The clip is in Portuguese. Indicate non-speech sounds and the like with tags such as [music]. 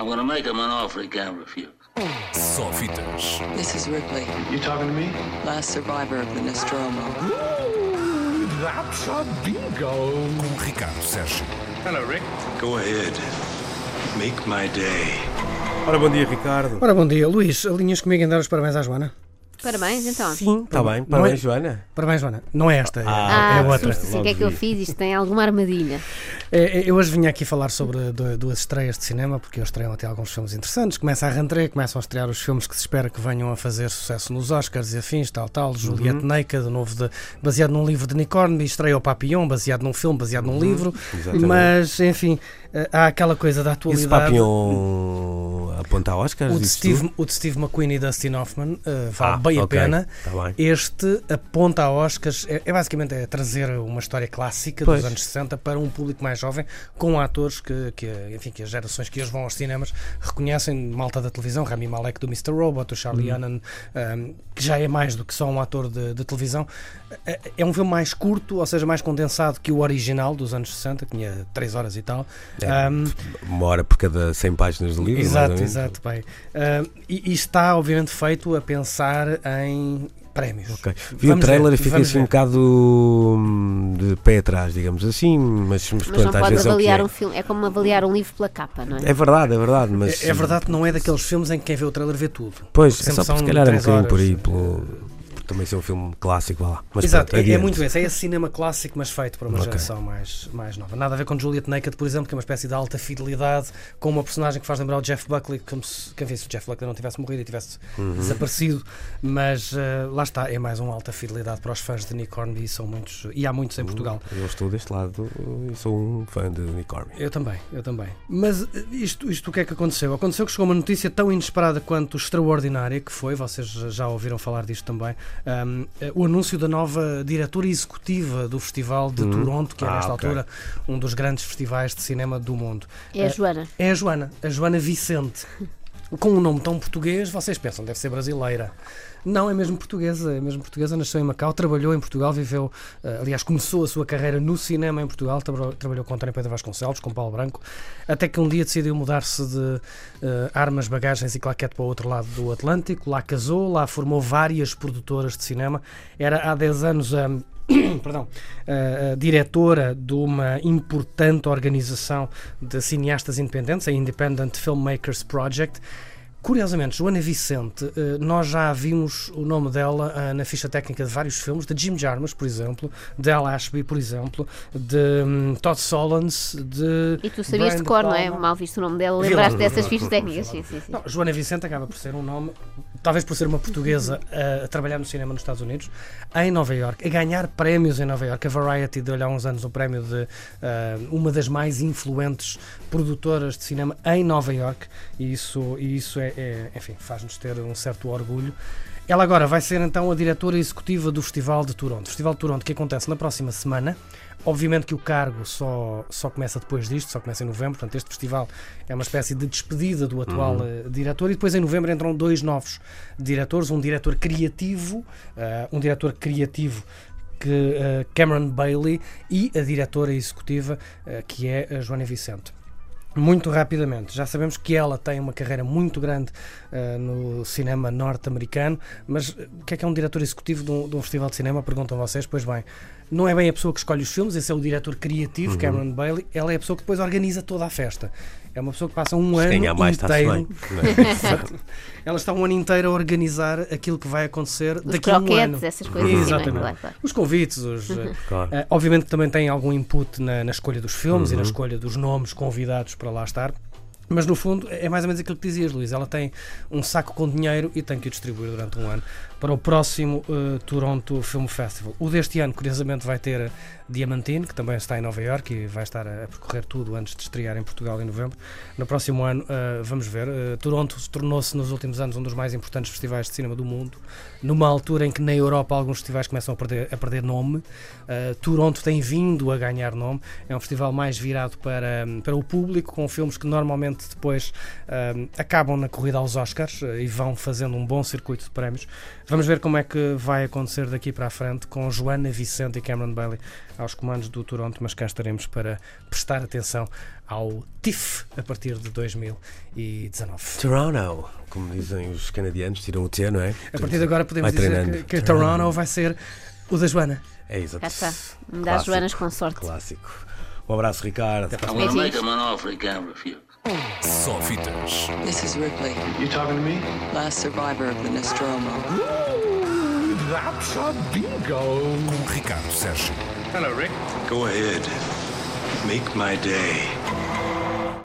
I'm gonna make him an offer he can't refuse. Só fitas. This is Ripley, You talking to me? last survivor of the Nostromo. That's a bingo. Com Ricardo Sérgio. Hello, Rick. Go ahead. Make my day. Ora, bom dia, Ricardo. Ora, bom dia. Luís, alinhas comigo em dar os parabéns à Joana? Parabéns, então. Sim, está bem. Não Parabéns, é- Joana. Parabéns, Joana. Não é esta, é- Ah, é que outra. susto, assim, o que é que eu fiz? Isto tem alguma armadilha. É, é, Eu hoje vim aqui falar sobre du- duas estreias de cinema, porque eles estreiam até alguns filmes interessantes. Começa a rentrée, começam a estrear os filmes que se espera que venham a fazer sucesso nos Oscars e afins, tal, tal. Juliette Naked, o novo de, baseado num livro de Nick Hornby, estreia o Papillon, baseado num filme, baseado num livro. exatamente. Mas, enfim, eh, há aquela coisa da Esse atualidade. Papillon aponta a Oscars? O de, Steve, o de Steve McQueen e Dustin Hoffman eh, vale Ah, bem ok. a pena. Tá bem. Este aponta a Oscars, é, é basicamente é trazer uma história clássica Pois. dos anos 60 para um público mais jovem, com atores que, que, enfim, que as gerações que hoje vão aos cinemas reconhecem, malta da televisão, Rami Malek do Mr. Robot, o Charlie. Hunnam, um, que já é mais do que só um ator de, de televisão. É, é um filme mais curto, ou seja, mais condensado que o original dos anos 60, que tinha 3 horas e tal. É, Um, Uma hora por cada 100 páginas de livro. Exato, exato, bem. E, e está, obviamente, feito a pensar em prémios. Ok. Vi o Vamos trailer ver, e fiquei assim um ver. bocado hum, de pé atrás, digamos assim, mas, mas, Mas não pronto, às pode vezes é o avaliar é. um filme. É como avaliar um livro pela capa, não é? É verdade, é verdade, mas... É, é verdade que não é daqueles filmes em que quem vê o trailer vê tudo. Pois, é só por se calhar é um bocadinho por aí, pelo, também ser um filme clássico, vá lá. Mas Exato, pronto, é, é muito esse. É esse cinema clássico, mas feito para uma Ok. geração mais, mais nova. Nada a ver com Juliet Naked, por exemplo, que é uma espécie de alta fidelidade com uma personagem que faz lembrar o Jeff Buckley, como se, quem visse o Jeff Buckley não tivesse morrido e tivesse Uhum. desaparecido. Mas eh, lá está, é mais uma alta fidelidade para os fãs de Nick Hornby e são muitos, e há muitos em Portugal. Eu estou deste lado e sou um fã de Nick Hornby. Eu também, eu também. Mas eh, isto, isto o que é que aconteceu? Aconteceu que chegou uma notícia tão inesperada quanto extraordinária que foi, vocês já ouviram falar disto também, eh, o anúncio da nova diretora executiva do Festival de Uhum. Toronto, que é Ah, nesta ok. altura um dos grandes festivais de cinema do mundo. É a Joana. É a Joana, a Joana Vicente. [laughs] Com um nome tão português, vocês pensam, deve ser brasileira. Não, é mesmo portuguesa, é mesmo portuguesa, nasceu em Macau, trabalhou em Portugal, viveu, eh, aliás, começou a sua carreira no cinema em Portugal, trabalhou, com António Pedro Vasconcelos, com Paulo Branco, até que um dia decidiu mudar-se de eh, armas, bagagens e claquete para o outro lado do Atlântico, lá casou, lá formou várias produtoras de cinema, era há 10 anos a. [coughs] perdão, a diretora de uma importante organização de cineastas independentes, a Independent Filmmakers Project. Curiosamente, Joana Vicente, eh, nós já vimos o nome dela na ficha técnica de vários filmes, de Jim Jarmusch, por exemplo, de Al Ashby, por exemplo, de hum, Todd Solondz, de. E tu sabias Brian de cor, não é? Palma. Mal visto o nome dela, lembraste dessas fichas técnicas. Sim, sim, sim. Não, Joana Vicente acaba por ser um nome, talvez por ser uma portuguesa a, a trabalhar no cinema nos Estados Unidos, em Nova York, a ganhar prémios em Nova York. A Variety deu-lhe há uns anos o prémio de ah, uma das mais influentes produtoras de cinema em Nova York, e isso, e isso é, é, enfim, faz-nos ter um certo orgulho. Ela agora vai ser então a diretora executiva do Festival de Toronto. Festival de Toronto que acontece na próxima semana. Obviamente que o cargo só, só começa depois disto, só começa em novembro, portanto este festival é uma espécie de despedida do atual eh, diretor e depois em novembro entram dois novos diretores, um diretor criativo, eh, um diretor criativo que eh, Cameron Bailey e a diretora executiva que é a Joana Vicente. Muito rapidamente, já sabemos que ela tem uma carreira muito grande eh, no cinema norte-americano, mas eh, o que é que é um diretor executivo de um, de um festival de cinema? Perguntam vocês. Pois bem, não é bem a pessoa que escolhe os filmes, esse é o diretor criativo, Cameron Bailey, ela é a pessoa que depois organiza toda a festa. É uma pessoa que passa um Se ano ganhar mais, está-se inteiro. bem. não é? [laughs] Exato. Ela está um ano inteiro a organizar aquilo que vai acontecer Os daqui a um ano. essas coisas assim, é? Exatamente. Claro. Os convites, os, eh, [laughs] Claro. eh, obviamente que também tem algum input na, na escolha dos filmes e Uhum. na escolha dos nomes convidados para lá estar. Mas no fundo é mais ou menos aquilo que dizias, Luís. Ela tem um saco com dinheiro e tem que o distribuir durante um ano para o próximo eh, Toronto Film Festival. O deste ano, curiosamente, vai ter Diamantine, que também está em Nova York e vai estar a, percorrer tudo antes de estrear em Portugal em novembro. No próximo ano, eh, vamos ver. eh, Toronto tornou-se nos últimos anos um dos mais importantes festivais de cinema do mundo, numa altura em que na Europa alguns festivais começam a perder, a perder nome. Eh, Toronto tem vindo a ganhar nome. É um festival mais virado para, para o público, com filmes que normalmente finalmente depois acabam na corrida aos Oscars eh, e vão fazendo um bom circuito de prémios. Vamos ver como é que vai acontecer daqui para a frente com Joana Vicente e Cameron Bailey aos comandos do Toronto, mas cá estaremos para prestar atenção ao TIFF a partir de 2019. Toronto, como dizem os canadianos, tiram o T, não é? A partir de agora podemos Vai dizer treinando. que, que Toronto vai ser o da Joana. É exato. Cá. Dá. Joanas com sorte. Clássico. Um abraço, Ricardo. I'm gonna make him Só fitas. This is Ripley, You talking to me? last survivor of the Nostromo. Ooh, that's a bingo. Com Ricardo Sérgio. Hello, Rick. Go ahead. Make my day.